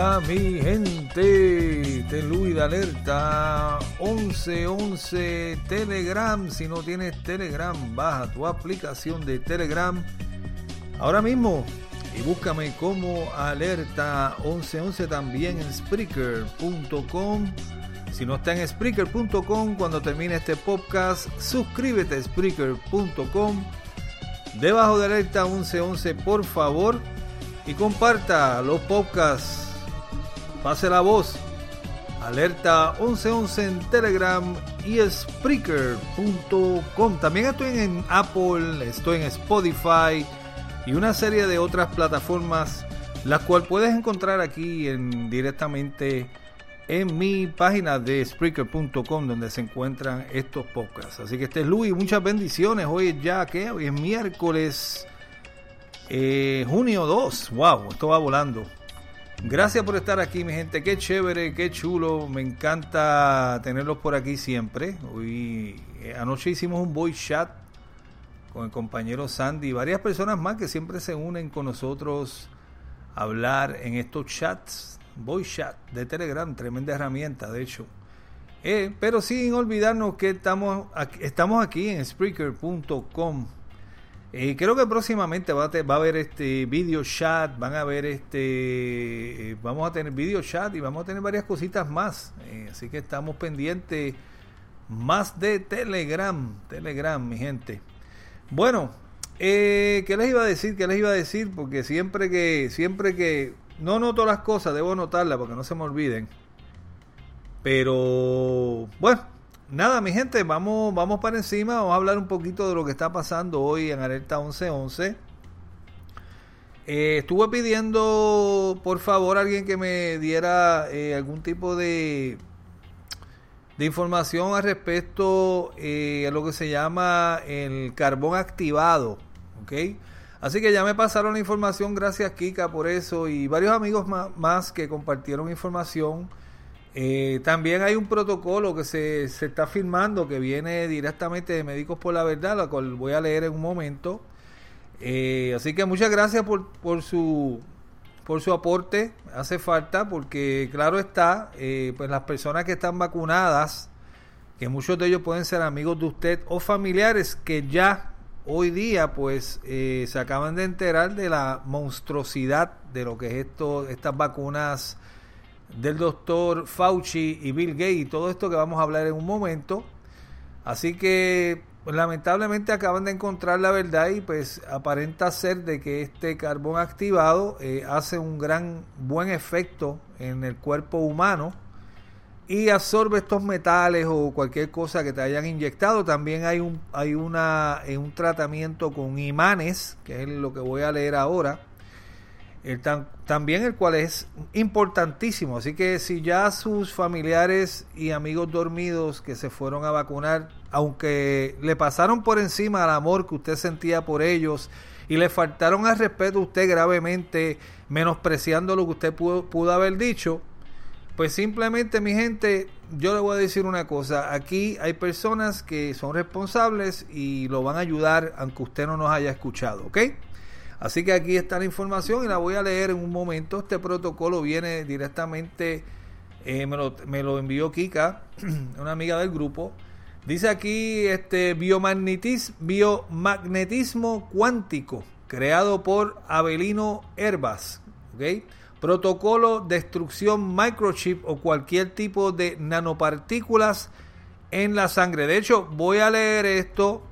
Hola mi gente, de Luis de Alerta 1111 Telegram. Si no tienes Telegram, baja tu aplicación de Telegram ahora mismo y búscame como Alerta 1111 también en Spreaker.com. Si no está en Spreaker.com, cuando termine este podcast, suscríbete a Spreaker.com. Debajo de Alerta 1111, por favor y comparta los podcasts. Pase la voz. Alerta 1111 en Telegram y Spreaker.com. También estoy en Apple, estoy en Spotify y una serie de otras plataformas, las cuales puedes encontrar aquí en, directamente en mi página de Spreaker.com donde se encuentran estos podcasts. Así que este es Luis, muchas bendiciones. Hoy es ya que hoy es miércoles eh, junio 2, wow, esto va volando. Gracias por estar aquí, mi gente. Qué chévere, qué chulo. Me encanta tenerlos por aquí siempre. Hoy, eh, anoche hicimos un voice chat con el compañero Sandy y varias personas más que siempre se unen con nosotros a hablar en estos chats. Voice chat de Telegram, tremenda herramienta, de hecho. Eh, pero sin olvidarnos que estamos aquí, estamos aquí en Spreaker.com eh, creo que próximamente va a, haber este video chat, van a ver este, eh, vamos a tener video chat y vamos a tener varias cositas más. Eh, así que estamos pendientes más de Telegram, Telegram, mi gente. Bueno, ¿qué les iba a decir? ¿Qué les iba a decir? Porque siempre que, siempre que no noto las cosas, debo notarlas porque no se me olviden. Pero bueno, nada, mi gente, vamos, vamos para encima, vamos a hablar un poquito de lo que está pasando hoy en Alerta 1111. Eh, estuve pidiendo, por favor, a alguien que me diera eh, algún tipo de, de información al respecto eh, a lo que se llama el carbón activado. ¿ok? Así que ya me pasaron la información, gracias Kika por eso y varios amigos más que compartieron información. Eh, también hay un protocolo que se, se, está firmando que viene directamente de Médicos por la Verdad, la cual voy a leer en un momento. Eh, así que muchas gracias por, por, su por su aporte. Hace falta porque claro está, eh, pues las personas que están vacunadas, que muchos de ellos pueden ser amigos de usted o familiares que ya hoy día pues se acaban de enterar de la monstruosidad de lo que es esto, estas vacunas del doctor Fauci y Bill Gates y todo esto que vamos a hablar en un momento. Así que pues, lamentablemente acaban de encontrar la verdad y pues aparenta ser de que este carbón activado eh, hace un gran buen efecto en el cuerpo humano y absorbe estos metales o cualquier cosa que te hayan inyectado. También hay un hay una un tratamiento con imanes, que es lo que voy a leer ahora también el cual es importantísimo. Así que si ya sus familiares y amigos dormidos que se fueron a vacunar, aunque le pasaron por encima al amor que usted sentía por ellos y le faltaron al respeto a usted gravemente, menospreciando lo que usted pudo, pudo haber dicho, pues simplemente mi gente, yo le voy a decir una cosa, aquí hay personas que son responsables y lo van a ayudar aunque usted no nos haya escuchado, ¿ok? Así que aquí está la información y la voy a leer en un momento. Este protocolo viene directamente, eh, me, lo, me, lo, envió Kika, una amiga del grupo. Dice aquí este biomagnetismo, cuántico, creado por Abelino Herbas. ¿okay? Protocolo destrucción microchip o cualquier tipo de nanopartículas en la sangre. De hecho, voy a leer esto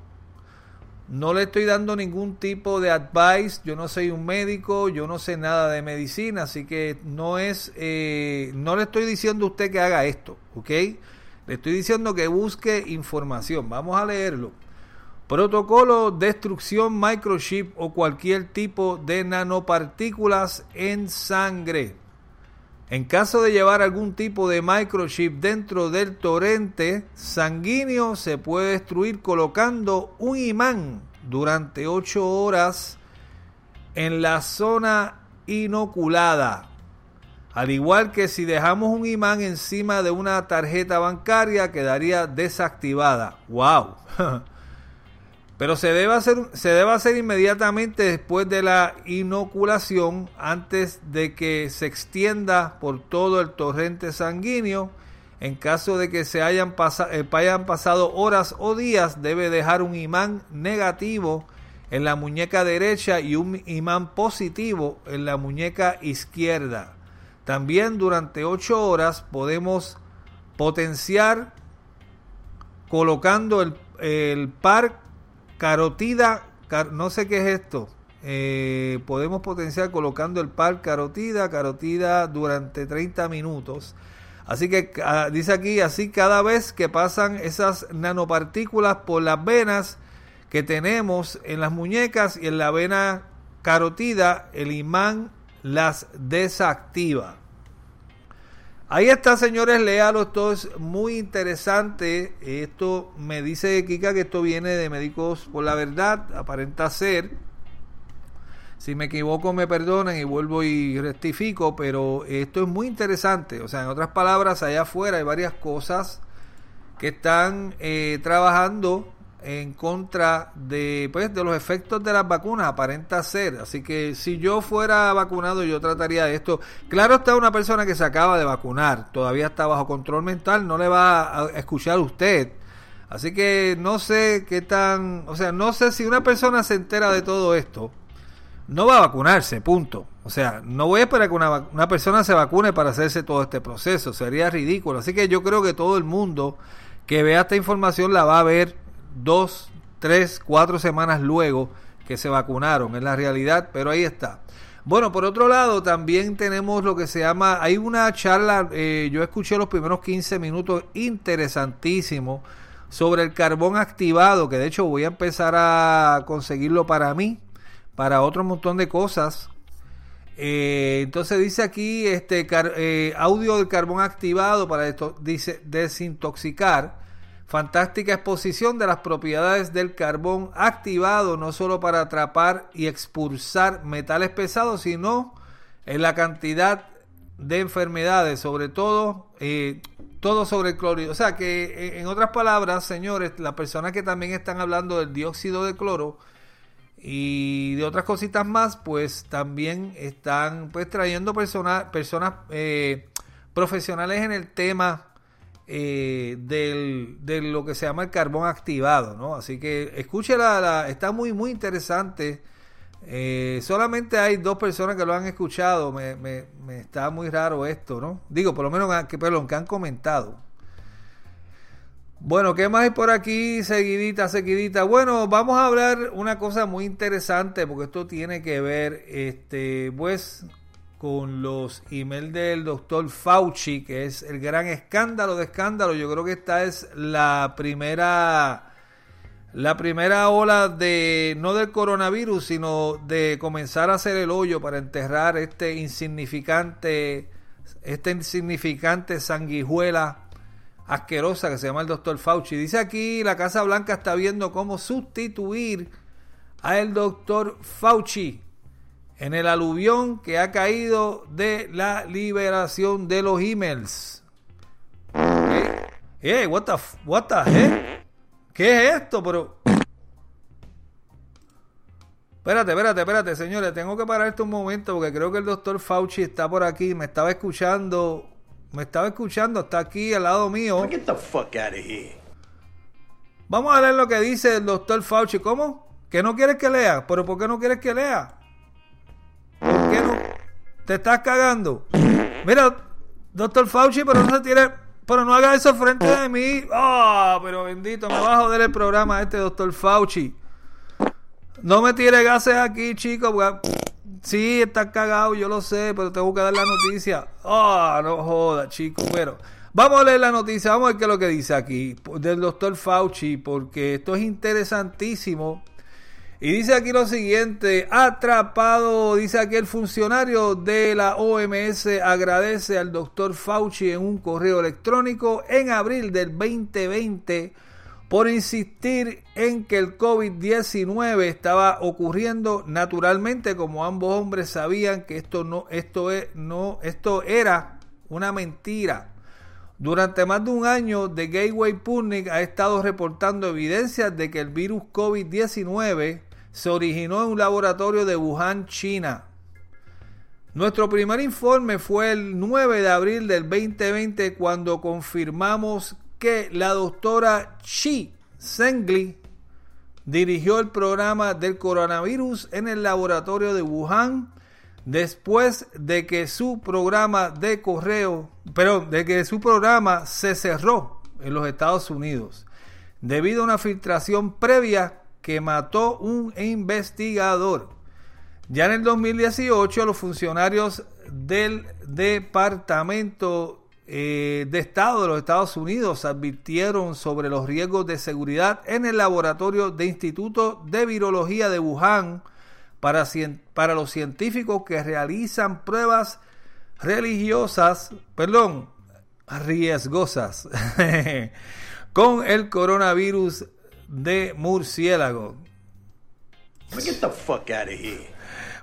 no le estoy dando ningún tipo de advice, yo no soy un médico, yo no sé nada de medicina, así que no es, eh, no le estoy diciendo a usted que haga esto, ¿ok? Le estoy diciendo que busque información, vamos a leerlo. Protocolo destrucción microchip o cualquier tipo de nanopartículas en sangre. En caso de llevar algún tipo de microchip dentro del torrente sanguíneo, se puede destruir colocando un imán durante 8 horas en la zona inoculada. Al igual que si dejamos un imán encima de una tarjeta bancaria, quedaría desactivada. ¡Wow! Pero se debe, hacer, se debe hacer inmediatamente después de la inoculación, antes de que se extienda por todo el torrente sanguíneo. En caso de que se hayan, eh, hayan pasado horas o días, debe dejar un imán negativo en la muñeca derecha y un imán positivo en la muñeca izquierda. También durante 8 horas podemos potenciar colocando el, el par Carotida, no sé qué es esto. Eh, podemos potenciar colocando el par carotida, carotida durante 30 minutos. Así que dice aquí, así cada vez que pasan esas nanopartículas por las venas que tenemos en las muñecas y en la vena carotida, el imán las desactiva. Ahí está, señores, léalo, esto es muy interesante. Esto me dice Kika que esto viene de Médicos por la Verdad, aparenta ser. Si me equivoco, me perdonen y vuelvo y rectifico, pero esto es muy interesante. O sea, en otras palabras, allá afuera hay varias cosas que están eh, trabajando en contra de, pues, de los efectos de las vacunas, aparenta ser. Así que si yo fuera vacunado, yo trataría de esto. Claro está una persona que se acaba de vacunar, todavía está bajo control mental, no le va a escuchar usted. Así que no sé qué tan, o sea, no sé si una persona se entera de todo esto, no va a vacunarse, punto. O sea, no voy a esperar que una, una persona se vacune para hacerse todo este proceso, sería ridículo. Así que yo creo que todo el mundo que vea esta información la va a ver dos, tres, cuatro semanas luego que se vacunaron, en la realidad, pero ahí está. Bueno, por otro lado, también tenemos lo que se llama, hay una charla, eh, yo escuché los primeros 15 minutos interesantísimo sobre el carbón activado, que de hecho voy a empezar a conseguirlo para mí, para otro montón de cosas. Eh, entonces dice aquí este eh, audio del carbón activado para esto, dice desintoxicar Fantástica exposición de las propiedades del carbón activado no solo para atrapar y expulsar metales pesados, sino en la cantidad de enfermedades, sobre todo eh, todo sobre el cloro. O sea que en otras palabras, señores, las personas que también están hablando del dióxido de cloro y de otras cositas más, pues también están pues trayendo personas eh, profesionales en el tema eh, del, de lo que se llama el carbón activado, ¿no? Así que escúchela, la, está muy, muy interesante. Eh, solamente hay dos personas que lo han escuchado. Me, me, está muy raro esto, ¿no? Digo, por lo menos que, perdón, que han comentado. Bueno, ¿qué más hay por aquí? Seguidita, seguidita. Bueno, vamos a hablar una cosa muy interesante porque esto tiene que ver, este, pues, con los emails del doctor Fauci, que es el gran escándalo de escándalo. Yo creo que esta es la primera la primera ola de no del coronavirus, sino de comenzar a hacer el hoyo para enterrar este insignificante este insignificante sanguijuela asquerosa que se llama el doctor Fauci. Dice aquí la Casa Blanca está viendo cómo sustituir a el doctor Fauci en el aluvión que ha caído de la liberación de los emails. Hey, what the, what the heck? ¿Qué es esto? Pero... Espérate, espérate, espérate, señores. Tengo que parar esto un momento porque creo que el doctor Fauci está por aquí. Me estaba escuchando. Me estaba escuchando. Está aquí al lado mío. Get the fuck out of here. Vamos a leer lo que dice el doctor Fauci. ¿Cómo? ¿Que no quieres que lea? ¿Pero por qué no quieres que lea? ¿Por qué no? ¿Te estás cagando? Mira, doctor Fauci, pero no se tiene... Pero no haga eso frente de mí. Ah, pero bendito, me va a joder el programa este doctor Fauci. No me tire gases aquí, chicos. Sí, está cagado, yo lo sé, pero tengo que dar la noticia. Ah, no joda, chicos. Bueno, vamos a leer la noticia, vamos a ver qué es lo que dice aquí del doctor Fauci, porque esto es interesantísimo. Y dice aquí lo siguiente, atrapado, dice aquí el funcionario de la OMS agradece al doctor Fauci en un correo electrónico en abril del 2020 por insistir en que el COVID-19 estaba ocurriendo naturalmente, como ambos hombres sabían que esto no, esto es, no, esto era una mentira. Durante más de un año, The Gateway Pundit ha estado reportando evidencias de que el virus COVID-19 se originó en un laboratorio de Wuhan, China. Nuestro primer informe fue el 9 de abril del 2020 cuando confirmamos que la doctora Chi Zhengli dirigió el programa del coronavirus en el laboratorio de Wuhan después de que su programa de correo, pero de que su programa se cerró en los Estados Unidos debido a una filtración previa que mató un investigador. Ya en el 2018 los funcionarios del Departamento eh, de Estado de los Estados Unidos advirtieron sobre los riesgos de seguridad en el laboratorio de Instituto de Virología de Wuhan para, para los científicos que realizan pruebas religiosas, perdón, riesgosas con el coronavirus de murciélago. Get the fuck out of here.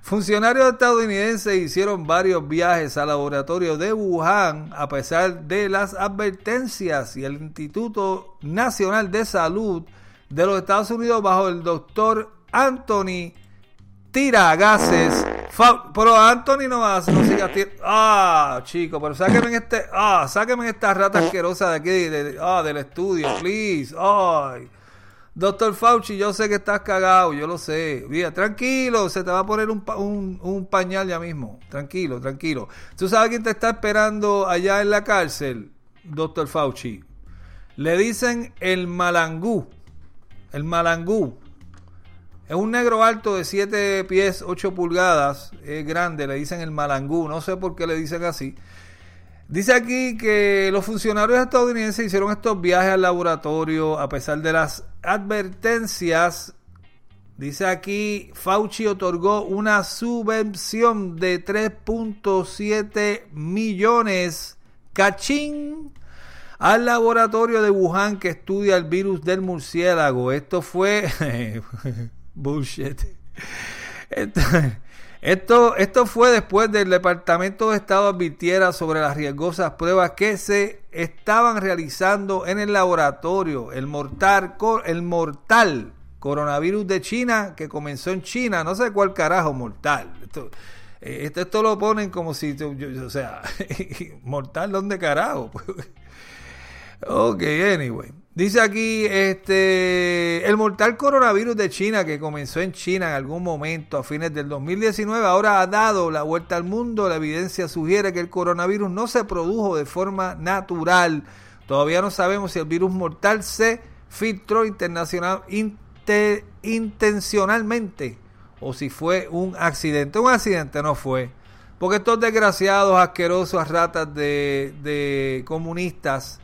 Funcionarios estadounidenses hicieron varios viajes al laboratorio de Wuhan a pesar de las advertencias y el Instituto Nacional de Salud de los Estados Unidos bajo el doctor Anthony Tiragases. Pero Anthony no va no siga Ah, chico, pero sáquenme este, ah, sáquenme esta rata asquerosa de aquí, ah, del estudio, please. Ay. Doctor Fauci, yo sé que estás cagado, yo lo sé. Mira, tranquilo, se te va a poner un, un, pañal ya mismo. Tranquilo, tranquilo. ¿Tú sabes quién te está esperando allá en la cárcel, doctor Fauci? Le dicen el malangú. El malangú. Es un negro alto de 7 pies, 8 pulgadas. Es grande, le dicen el malangú. No sé por qué le dicen así. Dice aquí que los funcionarios estadounidenses hicieron estos viajes al laboratorio a pesar de las advertencias. Dice aquí, Fauci otorgó una subvención de 3.7 millones cachín al laboratorio de Wuhan que estudia el virus del murciélago. Esto fue bullshit. Esto, esto fue después del Departamento de Estado advirtiera sobre las riesgosas pruebas que se estaban realizando en el laboratorio. El mortal, el mortal coronavirus de China que comenzó en China, no sé cuál carajo mortal. Esto, eh, esto, lo ponen como si, o sea, mortal, ¿dónde carajo? ok, anyway. Dice aquí, este, el mortal coronavirus de China que comenzó en China en algún momento a fines del 2019 ahora ha dado la vuelta al mundo. La evidencia sugiere que el coronavirus no se produjo de forma natural. Todavía no sabemos si el virus mortal se filtró internacional, intencionalmente o si fue un accidente. Un accidente no fue. Porque estos desgraciados, asquerosos ratas de, de comunistas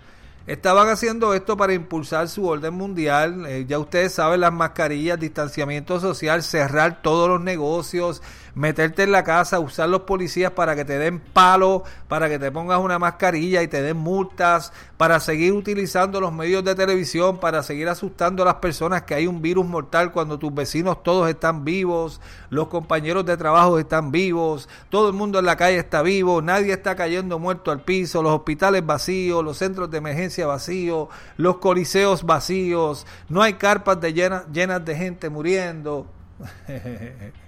Estaban haciendo esto para impulsar su orden mundial. Eh, ya ustedes saben las mascarillas, distanciamiento social, cerrar todos los negocios, meterte en la casa, usar los policías para que te den palo, para que te pongas una mascarilla y te den multas, para seguir utilizando los medios de televisión, para seguir asustando a las personas que hay un virus mortal cuando tus vecinos todos están vivos, los compañeros de trabajo están vivos, todo el mundo en la calle está vivo, nadie está cayendo muerto al piso, los hospitales vacíos, los centros de emergencia vacíos, los coliseos vacíos, no hay carpas de llena- llenas de gente muriendo.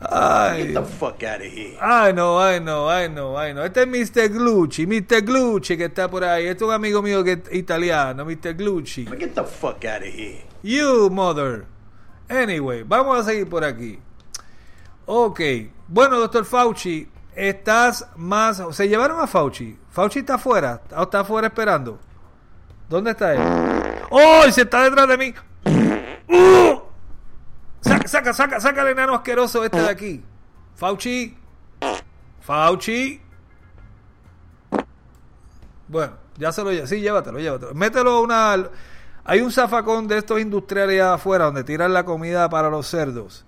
Ay, Get the fuck out of here. Ay, no, ay, no, ay, no, ay, no. Este es Mr. Glucci, Mr. Glucci que está por ahí. Este es un amigo mío que es italiano, Mr. Glucci. Get the fuck out of here. You, mother. Anyway, vamos a seguir por aquí. Ok. Bueno, doctor Fauci, estás más... Se llevaron a Fauci. Fauci está afuera. ¿O está afuera esperando? ¿Dónde está él? ¡Oh! Se está detrás de mí. Saca, saca, saca, el enano asqueroso este de aquí. Fauci. Fauci. Bueno, ya se lo lleva. Sí, llévatelo, llévatelo. Mételo una. Hay un zafacón de estos industriales allá afuera donde tiran la comida para los cerdos.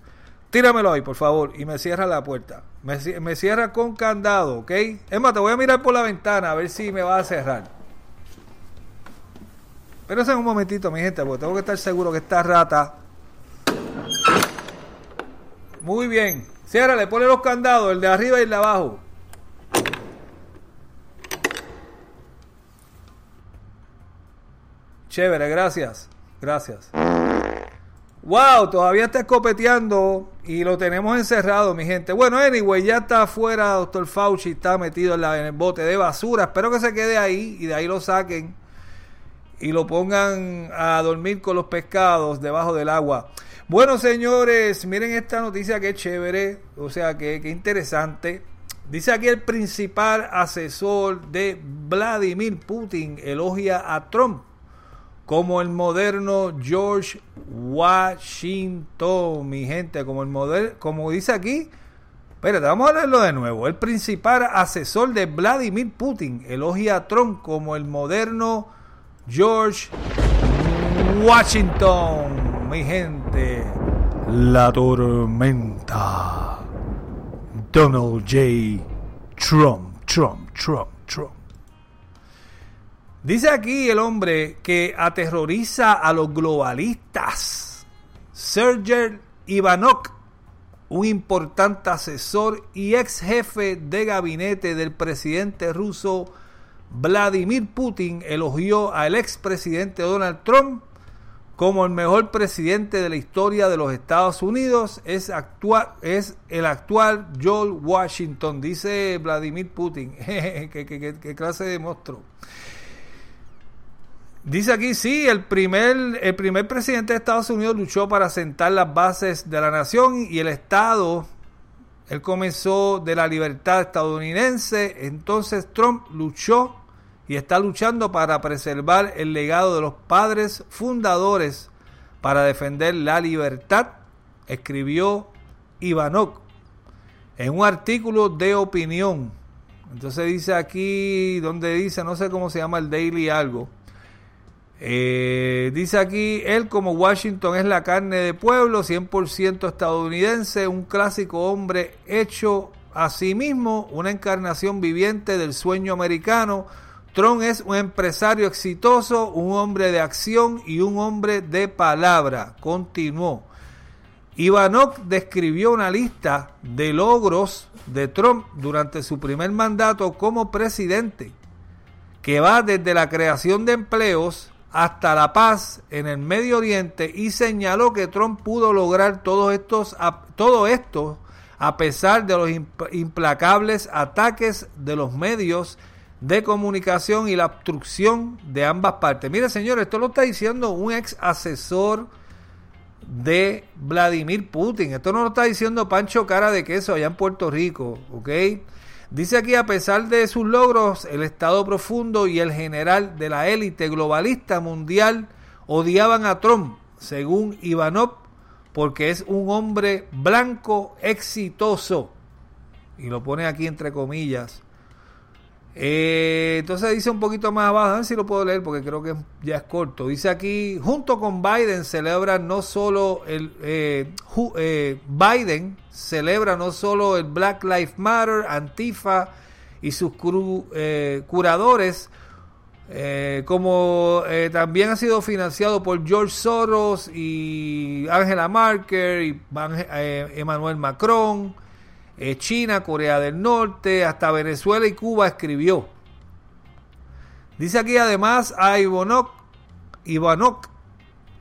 Tíramelo ahí, por favor, y me cierra la puerta. Me cierra con candado, ¿ok? Es más, te voy a mirar por la ventana a ver si me va a cerrar. Pero en un momentito, mi gente, porque tengo que estar seguro que esta rata. Muy bien. Ciérrale, ponle los candados, el de arriba y el de abajo. Chévere, gracias. Gracias. Wow, todavía está escopeteando y lo tenemos encerrado, mi gente. Bueno, anyway, ya está afuera, doctor Fauci, está metido en, la- en el bote de basura. Espero que se quede ahí y de ahí lo saquen y lo pongan a dormir con los pescados debajo del agua. Bueno, señores, miren esta noticia que chévere, o sea, que, que interesante. Dice aquí el principal asesor de Vladimir Putin elogia a Trump como el moderno George Washington, mi gente, como el modelo, como dice aquí. Espérate, vamos a leerlo de nuevo. El principal asesor de Vladimir Putin elogia a Trump como el moderno George Washington, mi gente. La tormenta. Donald J. Trump, Trump, Trump, Trump. Dice aquí el hombre que aterroriza a los globalistas. Sergey Ivanov, un importante asesor y ex jefe de gabinete del presidente ruso Vladimir Putin, elogió al expresidente Donald Trump como el mejor presidente de la historia de los Estados Unidos. Es, actual, es el actual George Washington, dice Vladimir Putin. ¿Qué, qué- clase de monstruo? Dice aquí, sí, el primer, el primer presidente de Estados Unidos luchó para sentar las bases de la nación y el Estado, él comenzó de la libertad estadounidense, entonces Trump luchó y está luchando para preservar el legado de los padres fundadores para defender la libertad, escribió Ivanov en un artículo de opinión. Entonces dice aquí, donde dice, no sé cómo se llama el Daily algo. Eh, dice aquí, él como Washington es la carne de pueblo, 100% estadounidense, un clásico hombre hecho a sí mismo, una encarnación viviente del sueño americano. Trump es un empresario exitoso, un hombre de acción y un hombre de palabra. Continuó. Ivanov describió una lista de logros de Trump durante su primer mandato como presidente, que va desde la creación de empleos hasta la paz en el Medio Oriente y señaló que Trump pudo lograr todos estos, todo esto a pesar de los imp- implacables ataques de los medios de comunicación y la obstrucción de ambas partes. Mire, señores, esto lo está diciendo un ex asesor de Vladimir Putin. Esto no lo está diciendo Pancho Cara de Queso allá en Puerto Rico, ¿ok? Dice aquí, a pesar de sus logros, el Estado profundo y el general de la élite globalista mundial odiaban a Trump, según Ivanov, porque es un hombre blanco exitoso. Y lo pone aquí entre comillas. Eh, entonces dice un poquito más abajo, a ver si lo puedo leer porque creo que ya es corto. Dice aquí, junto con Biden celebra no solo el eh, eh, Biden celebra no solo el Black Lives Matter, Antifa y sus cru- eh, curadores, eh, como también ha sido financiado por George Soros y Angela Merkel y Emmanuel Macron, China, Corea del Norte, hasta Venezuela y Cuba escribió. Dice aquí además a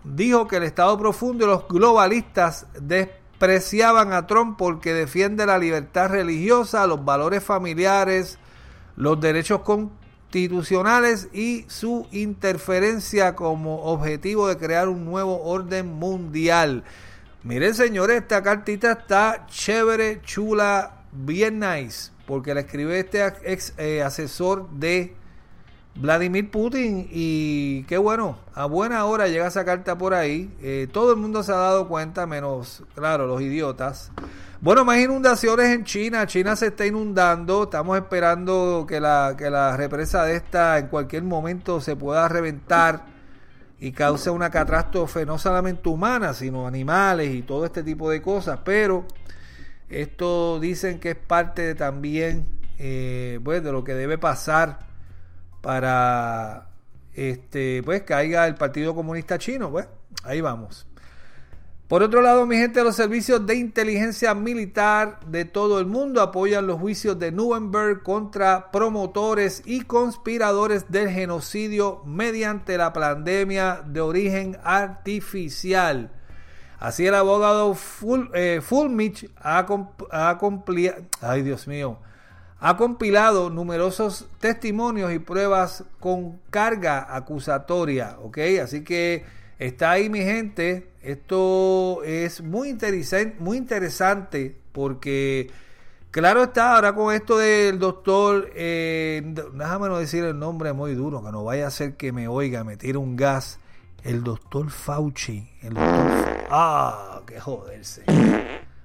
dijo que el Estado profundo y los globalistas despreciaban a Trump porque defiende la libertad religiosa, los valores familiares, los derechos constitucionales y su interferencia como objetivo de crear un nuevo orden mundial. Miren señores, esta cartita está chévere, chula, bien nice, porque la escribe este ex eh, asesor de Vladimir Putin y qué bueno, a buena hora llega esa carta por ahí. Eh, todo el mundo se ha dado cuenta, menos, claro, los idiotas. Bueno, más inundaciones en China. China se está inundando. Estamos esperando que la, que la represa de esta en cualquier momento se pueda reventar y cause una catástrofe no solamente humana, sino animales y todo este tipo de cosas. Pero esto dicen que es parte también eh, pues, de lo que debe pasar para este pues caiga el Partido Comunista Chino, pues ahí vamos. Por otro lado, mi gente, los servicios de inteligencia militar de todo el mundo apoyan los juicios de Nuremberg contra promotores y conspiradores del genocidio mediante la pandemia de origen artificial. Así el abogado eh, Fulmich ha, ha ay Dios mío, ha compilado numerosos testimonios y pruebas con carga acusatoria, ¿ok? Así que está ahí mi gente, esto es muy interesante, muy interesante porque claro está ahora con esto del doctor, eh, déjame no decir el nombre muy duro, que no vaya a ser que me oiga, me tire un gas, el doctor Fauci, el doctor, ah, qué joderse,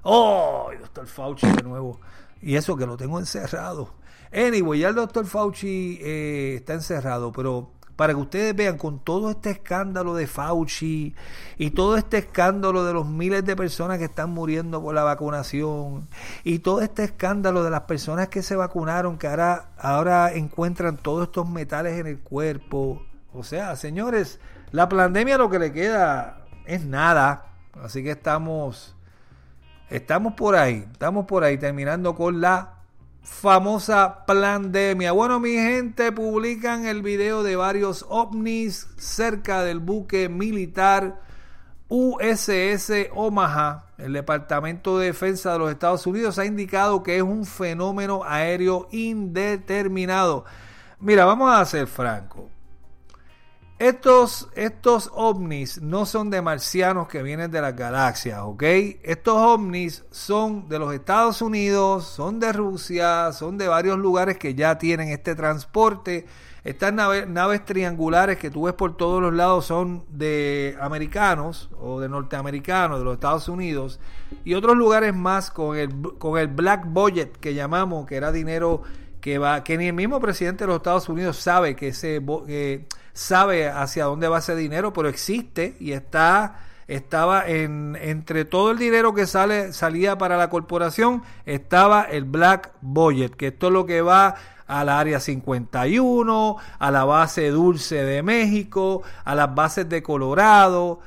oh, el doctor Fauci de nuevo. Y eso que lo tengo encerrado. Anyway, ya el doctor Fauci eh, está encerrado, pero para que ustedes vean con todo este escándalo de Fauci y todo este escándalo de los miles de personas que están muriendo por la vacunación y todo este escándalo de las personas que se vacunaron que ahora, ahora encuentran todos estos metales en el cuerpo. O sea, señores, la pandemia lo que le queda es nada. Así que estamos Estamos por ahí, estamos por ahí terminando con la famosa pandemia. Bueno, mi gente, publican el video de varios ovnis cerca del buque militar USS Omaha. El Departamento de Defensa de los Estados Unidos ha indicado que es un fenómeno aéreo indeterminado. Mira, vamos a ser francos. Estos, estos ovnis no son de marcianos que vienen de las galaxias, ¿ok? Estos ovnis son de los Estados Unidos, son de Rusia, son de varios lugares que ya tienen este transporte. Estas naves triangulares que tú ves por todos los lados son de americanos o de norteamericanos, de los Estados Unidos. Y otros lugares más con el, con el black budget que llamamos, que era dinero que va, que ni el mismo presidente de los Estados Unidos sabe que ese... sabe hacia dónde va ese dinero, pero existe y está estaba en entre todo el dinero que sale salía para la corporación estaba el black budget, que esto es lo que va al área 51, a la base Dulce de México, a las bases de Colorado.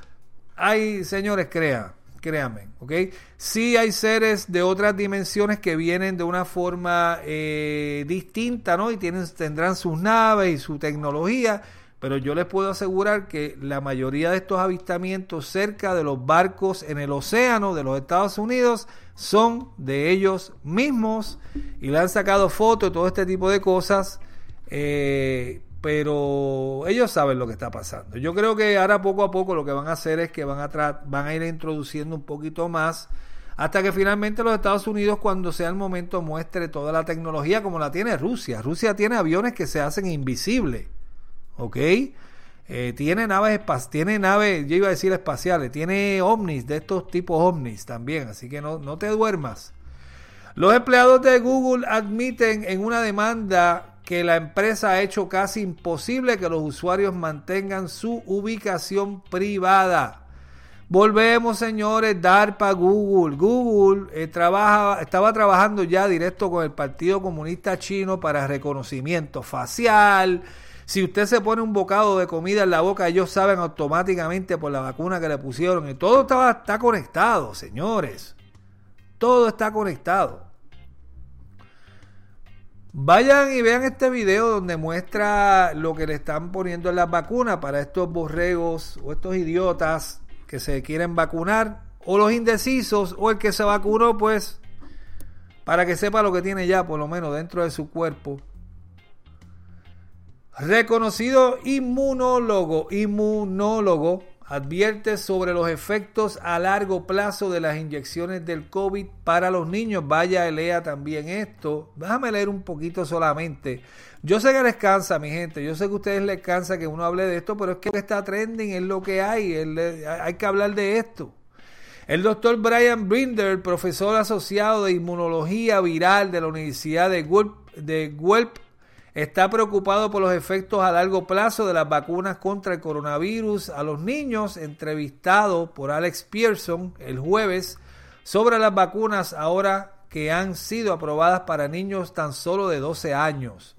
Hay, señores, crean, créanme, ¿ok? Sí hay seres de otras dimensiones que vienen de una forma eh, distinta, ¿no? Y tienen, tendrán sus naves y su tecnología, pero yo les puedo asegurar que la mayoría de estos avistamientos cerca de los barcos en el océano de los Estados Unidos son de ellos mismos y le han sacado fotos y todo este tipo de cosas, eh, pero ellos saben lo que está pasando. Yo creo que ahora poco a poco lo que van a hacer es que van a, van a ir introduciendo un poquito más hasta que finalmente los Estados Unidos cuando sea el momento muestre toda la tecnología como la tiene Rusia. Rusia tiene aviones que se hacen invisibles ¿ok? Eh, tiene naves, tiene naves, yo iba a decir espaciales, tiene ovnis, de estos tipos ovnis también, así que no, no te duermas. Los empleados de Google admiten en una demanda que la empresa ha hecho casi imposible que los usuarios mantengan su ubicación privada. Volvemos, señores, dar para Google. Google eh, trabaja, estaba trabajando ya directo con el Partido Comunista Chino para reconocimiento facial, si usted se pone un bocado de comida en la boca, ellos saben automáticamente por la vacuna que le pusieron. Y todo está, conectado, señores. Todo está conectado. Vayan y vean este video donde muestra lo que le están poniendo en las vacunas para estos borregos o estos idiotas que se quieren vacunar o los indecisos o el que se vacunó pues para que sepa lo que tiene ya por lo menos dentro de su cuerpo. Reconocido inmunólogo, inmunólogo advierte sobre los efectos a largo plazo de las inyecciones del COVID para los niños. Vaya, lea también esto. Déjame leer un poquito solamente. Yo sé que les cansa, mi gente. Yo sé que a ustedes les cansa que uno hable de esto, pero es que está trending, es lo que hay. hay que hablar de esto. El doctor Brian Brinder, profesor asociado de inmunología viral de la Universidad de Guelph, de está preocupado por los efectos a largo plazo de las vacunas contra el coronavirus a los niños, entrevistado por Alex Pearson el jueves sobre las vacunas ahora que han sido aprobadas para niños tan solo de 12 años.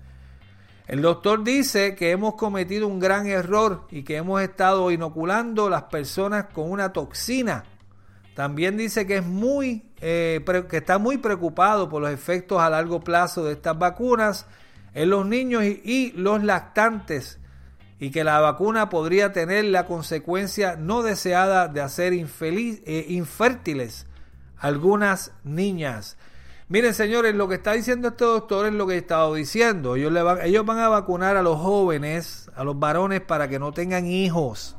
El doctor dice que hemos cometido un gran error y que hemos estado inoculando las personas con una toxina también dice que es muy eh, que está muy preocupado por los efectos a largo plazo de estas vacunas en los niños y, los lactantes y que la vacuna podría tener la consecuencia no deseada de hacer infeliz, eh, infértiles algunas niñas. Miren, señores, lo que está diciendo este doctor es lo que he estado diciendo. Ellos, van, ellos van a vacunar a los jóvenes, a los varones, para que no tengan hijos.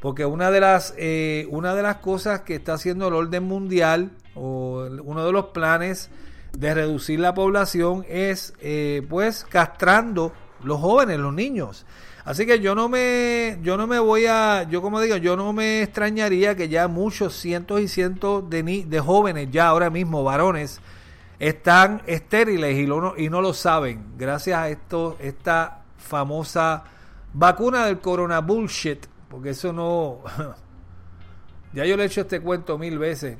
Porque una de las, eh, una de las cosas que está haciendo el orden mundial, o uno de los planes de reducir la población, es eh, pues castrando los jóvenes, los niños. Así que yo no me, yo no me voy a, yo como digo, yo no me extrañaría que ya muchos cientos y cientos de, de jóvenes, ya ahora mismo varones, están estériles y, lo, y no lo saben, gracias a esto, esta famosa vacuna del corona bullshit porque eso no... ya yo le he hecho este cuento mil veces.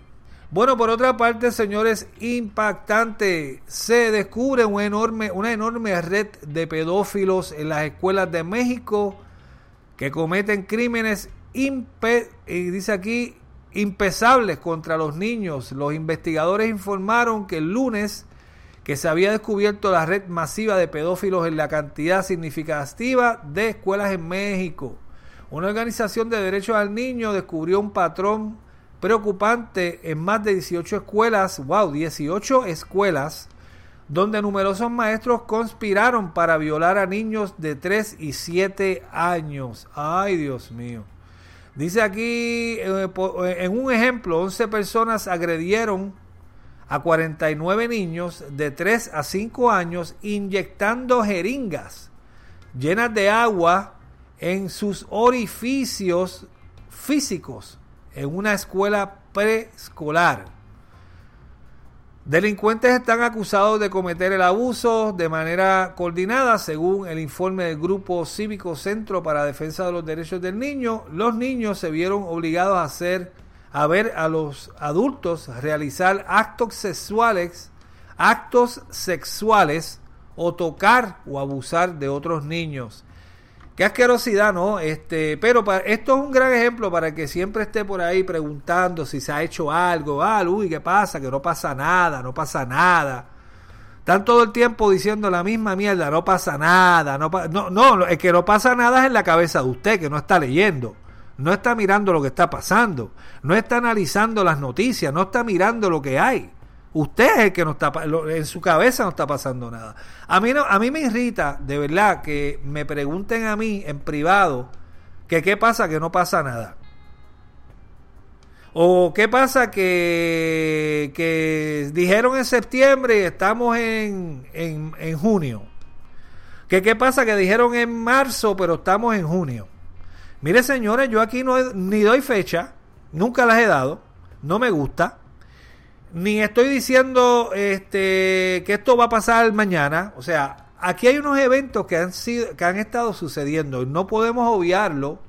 Bueno, por otra parte, señores, impactante. Se descubre una enorme, una enorme red de pedófilos en las escuelas de México que cometen crímenes y dice aquí impesables contra los niños. Los investigadores informaron que el lunes que se había descubierto la red masiva de pedófilos en la cantidad significativa de escuelas en México. Una organización de derechos al niño descubrió un patrón preocupante en más de 18 escuelas, wow, 18 escuelas, donde numerosos maestros conspiraron para violar a niños de 3 y 7 años. Ay, Dios mío. Dice aquí, eh, eh, en un ejemplo, 11 personas agredieron a 49 niños de 3 a 5 años inyectando jeringas llenas de agua en sus orificios físicos en una escuela preescolar. Delincuentes están acusados de cometer el abuso de manera coordinada, según el informe del Grupo Cívico Centro para Defensa de los Derechos del Niño. Los niños se vieron obligados a hacer, a ver a los adultos realizar actos sexuales, actos sexuales o tocar o abusar de otros niños. Qué asquerosidad, ¿no? Este, pero esto es un gran ejemplo para que siempre esté por ahí preguntando si se ha hecho algo. Ah, uy, ¿qué pasa? Que no pasa nada, no pasa nada. Están todo el tiempo diciendo la misma mierda, no pasa nada. No, no, no, es que no pasa nada es en la cabeza de usted, que no está leyendo. No está mirando lo que está pasando. No está analizando las noticias, no está mirando lo que hay. Usted es el que no está, en su cabeza no está pasando nada. A mí, no, a mí me irrita, de verdad, que me pregunten a mí en privado que qué pasa que no pasa nada. O qué pasa que, que dijeron en septiembre y estamos en, en, en junio. Que qué pasa que dijeron en marzo pero estamos en junio. Mire señores, yo aquí no ni doy fecha, nunca las he dado, no me gusta ni estoy diciendo este, que esto va a pasar mañana. O sea, aquí hay unos eventos que han, sido, que han estado sucediendo y no podemos obviarlo.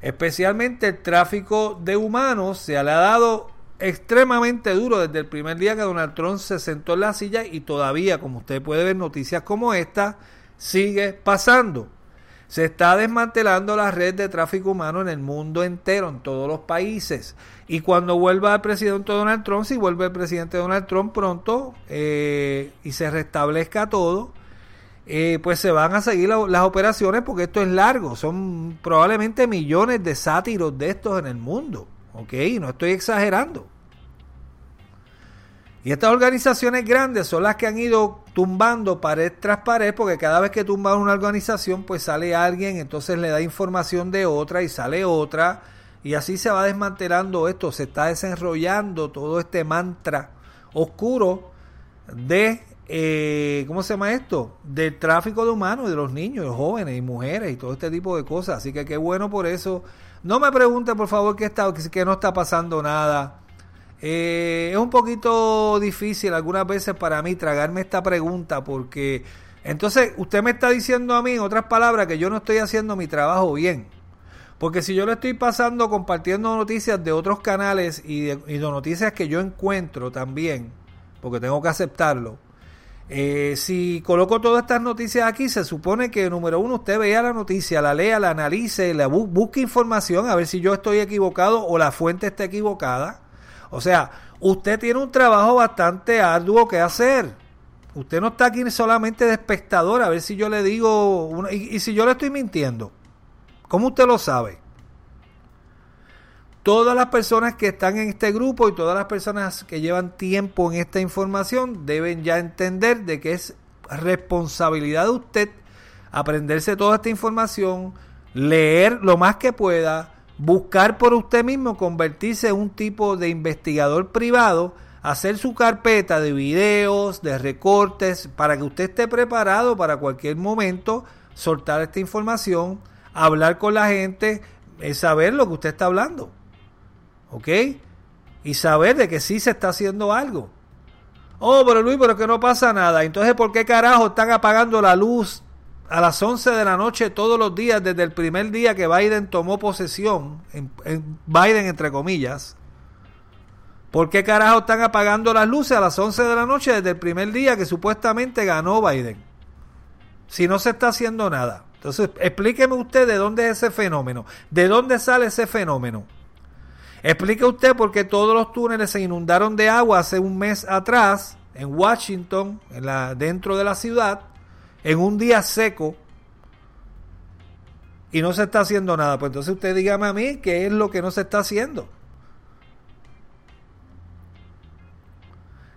Especialmente el tráfico de humanos se le ha dado extremadamente duro desde el primer día que Donald Trump se sentó en la silla y todavía, como usted puede ver, noticias como esta sigue pasando. Se está desmantelando la red de tráfico humano en el mundo entero, en todos los países. Y cuando vuelva el presidente Donald Trump, si vuelve el presidente Donald Trump pronto eh, y se restablezca todo, eh, pues se van a seguir las operaciones porque esto es largo. Son probablemente millones de sátiros de estos en el mundo. ¿Ok? No estoy exagerando. Y estas organizaciones grandes son las que han ido tumbando pared tras pared, porque cada vez que tumban una organización, pues sale alguien, entonces le da información de otra y sale otra, y así se va desmantelando esto, se está desenrollando todo este mantra oscuro de, eh, ¿cómo se llama esto? Del tráfico de humanos, de los niños, de jóvenes y mujeres y todo este tipo de cosas. Así que qué bueno por eso. No me pregunte, por favor, que, está, que no está pasando nada eh, es un poquito difícil algunas veces para mí tragarme esta pregunta porque entonces usted me está diciendo a mí, en otras palabras, que yo no estoy haciendo mi trabajo bien. Porque si yo le estoy pasando compartiendo noticias de otros canales y de, noticias que yo encuentro también, porque tengo que aceptarlo, eh, si coloco todas estas noticias aquí, se supone que, número uno, usted vea la noticia, la lea, la analice, la busque información, a ver si yo estoy equivocado o la fuente está equivocada. O sea, usted tiene un trabajo bastante arduo que hacer. Usted no está aquí solamente de espectador, a ver si yo le digo, y, si yo le estoy mintiendo, ¿cómo usted lo sabe? Todas las personas que están en este grupo y todas las personas que llevan tiempo en esta información deben ya entender de que es responsabilidad de usted aprenderse toda esta información, leer lo más que pueda, buscar por usted mismo convertirse en un tipo de investigador privado, hacer su carpeta de videos, de recortes, para que usted esté preparado para cualquier momento soltar esta información, hablar con la gente, eh, saber lo que usted está hablando. ¿Ok? Y saber de que sí se está haciendo algo. Oh, pero Luis, pero que no pasa nada. Entonces, ¿por qué carajo están apagando la luz a las 11 de la noche todos los días, desde el primer día que Biden tomó posesión, en, Biden entre comillas, ¿por qué carajo están apagando las luces a las 11 de la noche desde el primer día que supuestamente ganó Biden? Si no se está haciendo nada. Entonces, explíqueme usted de dónde es ese fenómeno, de dónde sale ese fenómeno. Explique usted por qué todos los túneles se inundaron de agua hace un mes atrás en Washington, en la, dentro de la ciudad, en un día seco y no se está haciendo nada. Pues entonces usted dígame a mí qué es lo que no se está haciendo.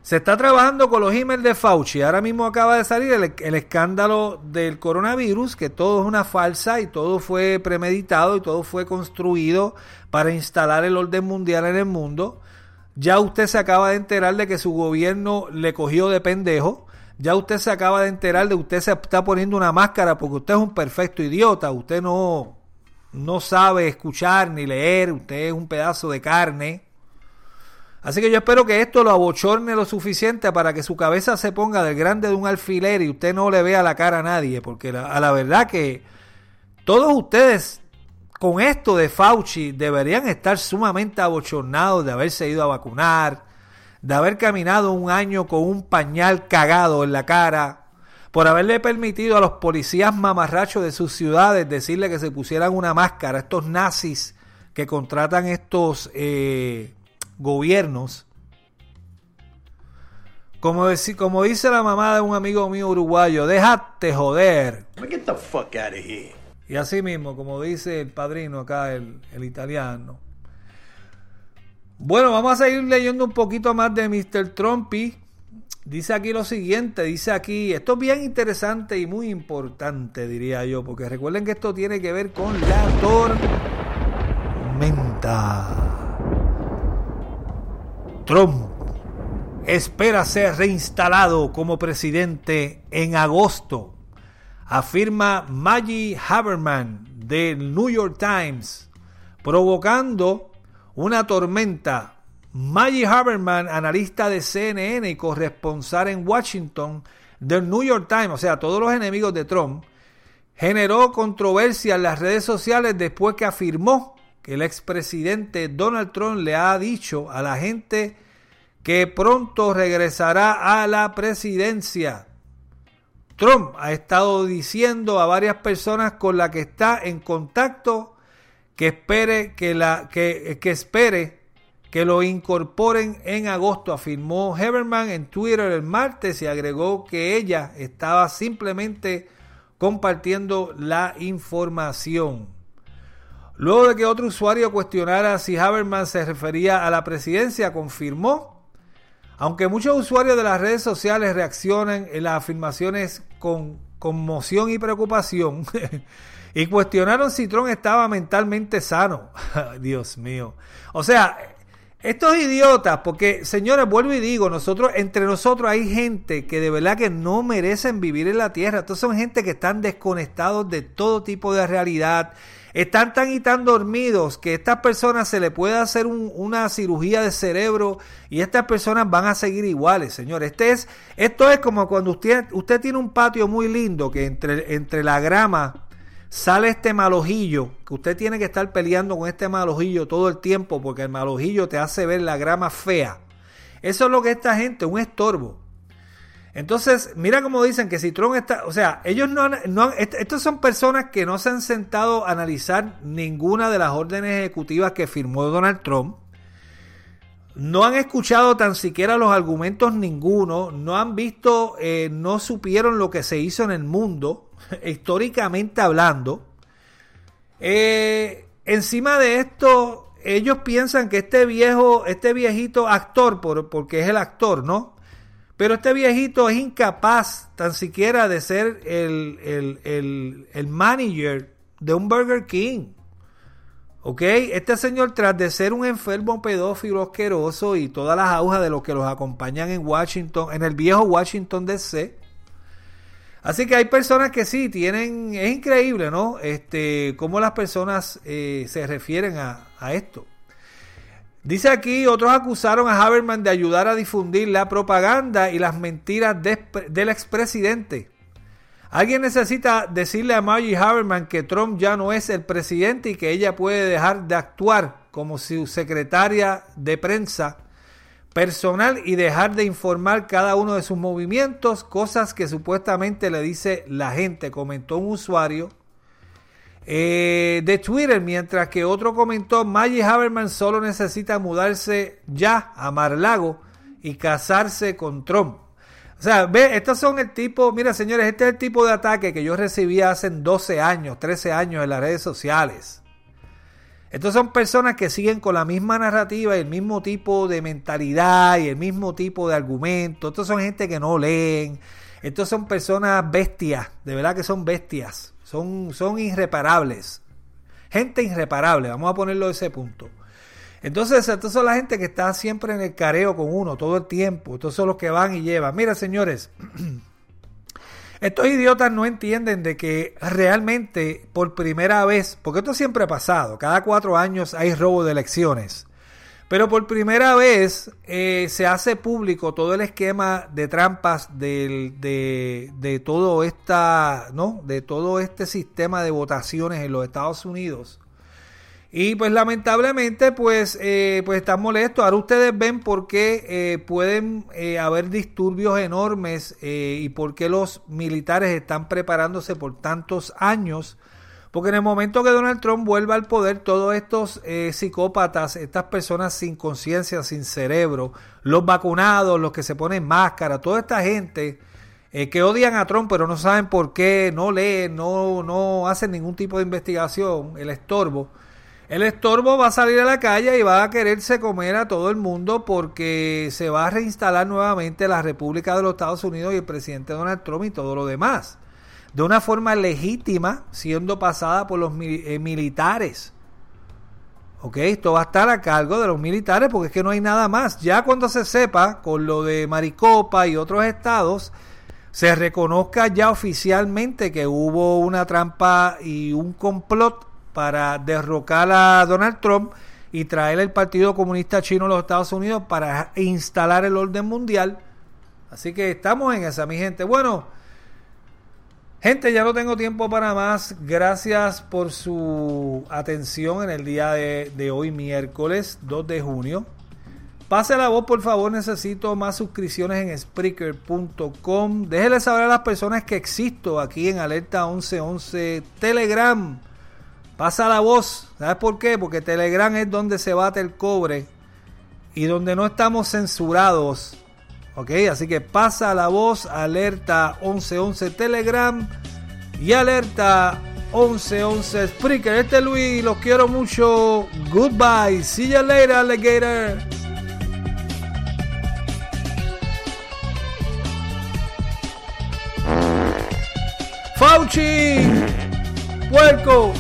Se está trabajando con los emails de Fauci. Ahora mismo acaba de salir el, el, escándalo del coronavirus, que todo es una falsa y todo fue premeditado y todo fue construido para instalar el orden mundial en el mundo. Ya usted se acaba de enterar de que su gobierno le cogió de pendejo ya usted se acaba de enterar de usted se está poniendo una máscara porque usted es un perfecto idiota, usted no, no sabe escuchar ni leer, usted es un pedazo de carne. Así que yo espero que esto lo abochorne lo suficiente para que su cabeza se ponga del grande de un alfiler y usted no le vea la cara a nadie, porque a la verdad que todos ustedes con esto de Fauci deberían estar sumamente abochornados de haberse ido a vacunar, de haber caminado un año con un pañal cagado en la cara, por haberle permitido a los policías mamarrachos de sus ciudades decirle que se pusieran una máscara, estos nazis que contratan estos eh, gobiernos. Como, como dice la mamá de un amigo mío uruguayo, déjate joder. Get the fuck out of here. Y así mismo, como dice el padrino acá, el, el italiano, bueno, vamos a seguir leyendo un poquito más de Mr. Trumpy. Dice aquí lo siguiente, dice aquí, esto es bien interesante y muy importante, diría yo, porque recuerden que esto tiene que ver con la tormenta. Trump espera ser reinstalado como presidente en agosto, afirma Maggie Haberman del New York Times, provocando una tormenta. Maggie Haberman, analista de CNN y corresponsal en Washington del New York Times, o sea, todos los enemigos de Trump, generó controversia en las redes sociales después que afirmó que el expresidente Donald Trump le ha dicho a la gente que pronto regresará a la presidencia. Trump ha estado diciendo a varias personas con las que está en contacto que espere que la que, que espere que lo incorporen en agosto, afirmó Heberman en Twitter el martes y agregó que ella estaba simplemente compartiendo la información. Luego de que otro usuario cuestionara si Haberman se refería a la presidencia, confirmó, aunque muchos usuarios de las redes sociales reaccionan en las afirmaciones con conmoción y preocupación y cuestionaron si Trump estaba mentalmente sano. Dios mío. O sea, estos idiotas, porque señores, vuelvo y digo, nosotros, entre nosotros hay gente que de verdad que no merecen vivir en la tierra. Estos son gente que están desconectados de todo tipo de realidad. Están tan y tan dormidos que a estas personas se le puede hacer una cirugía de cerebro y estas personas van a seguir iguales, señores. Este es, esto es como cuando usted, usted tiene un patio muy lindo que entre, entre la grama sale este malojillo, que usted tiene que estar peleando con este malojillo todo el tiempo porque el malojillo te hace ver la grama fea. Eso es lo que esta gente, un estorbo. Entonces, mira cómo dicen que si Trump está, o sea, ellos no han, no estos son personas que no se han sentado a analizar ninguna de las órdenes ejecutivas que firmó Donald Trump. No han escuchado tan siquiera los argumentos ninguno, no han visto, eh, no supieron lo que se hizo en el mundo, históricamente hablando. Eh, encima de esto, ellos piensan que este viejo, este viejito actor, por, porque es el actor, ¿no? Pero este viejito es incapaz tan siquiera de ser el, el, el, manager de un Burger King. ¿Ok? Este señor, tras de ser un enfermo pedófilo asqueroso y todas las agujas de los que los acompañan en Washington, en el viejo Washington DC, Así que hay personas que sí tienen, es increíble, ¿no? Este, cómo las personas eh, se refieren a, esto. Dice aquí, otros acusaron a Haberman de ayudar a difundir la propaganda y las mentiras del expresidente. Alguien necesita decirle a Margie Haberman que Trump ya no es el presidente y que ella puede dejar de actuar como su secretaria de prensa personal y dejar de informar cada uno de sus movimientos, cosas que supuestamente le dice la gente, comentó un usuario eh, de Twitter, mientras que otro comentó, Maggie Haberman solo necesita mudarse ya a Mar-Lago y casarse con Trump. O sea, ve, estos son el tipo, mira señores, este es el tipo de ataque que yo recibí hace 12 años, 13 años en las redes sociales. Estos son personas que siguen con la misma narrativa y el mismo tipo de mentalidad y el mismo tipo de argumento. Estos son gente que no leen. Estos son personas bestias, de verdad que son bestias. Son, son irreparables. Gente irreparable, vamos a ponerlo a ese punto. Entonces, estos son la gente que está siempre en el careo con uno todo el tiempo. Estos son los que van y llevan. Mira, señores, Estos idiotas no entienden de que realmente por primera vez, porque esto siempre ha pasado, cada cuatro años hay robo de elecciones, pero por primera vez eh, se hace público todo el esquema de trampas de, de, todo esta, ¿no? de todo este sistema de votaciones en los Estados Unidos y pues lamentablemente pues, eh, pues están molestos. Ahora ustedes ven por qué eh, pueden eh, haber disturbios enormes y por qué los militares están preparándose por tantos años. Porque en el momento que Donald Trump vuelva al poder, todos estos psicópatas, estas personas sin conciencia, sin cerebro, los vacunados, los que se ponen máscara, toda esta gente que odian a Trump pero no saben por qué, no leen, no, no hacen ningún tipo de investigación, el estorbo el estorbo va a salir a la calle y va a quererse comer a todo el mundo porque se va a reinstalar nuevamente la República de los Estados Unidos y el presidente Donald Trump y todo lo demás. De una forma legítima, siendo pasada por los eh, militares. Ok, esto va a estar a cargo de los militares porque es que no hay nada más. Ya cuando se sepa con lo de Maricopa y otros estados, se reconozca ya oficialmente que hubo una trampa y un complot para derrocar a Donald Trump y traer el Partido Comunista Chino a los Estados Unidos para instalar el orden mundial. Así que estamos en esa, mi gente. Bueno, gente, ya no tengo tiempo para más. Gracias por su atención en el día de, hoy, miércoles 2 de junio. Pase la voz, por favor. Necesito más suscripciones en Spreaker.com. Déjele saber a las personas que existo aquí en Alerta 1111 Telegram. Pasa la voz. ¿Sabes por qué? Porque Telegram es donde se bate el cobre y donde no estamos censurados. ¿Ok? Así que pasa la voz. Alerta 1111 Telegram y alerta 1111 Spreaker. Este es Luis. Los quiero mucho. Goodbye. See you later, alligator. Fauci. Puerco.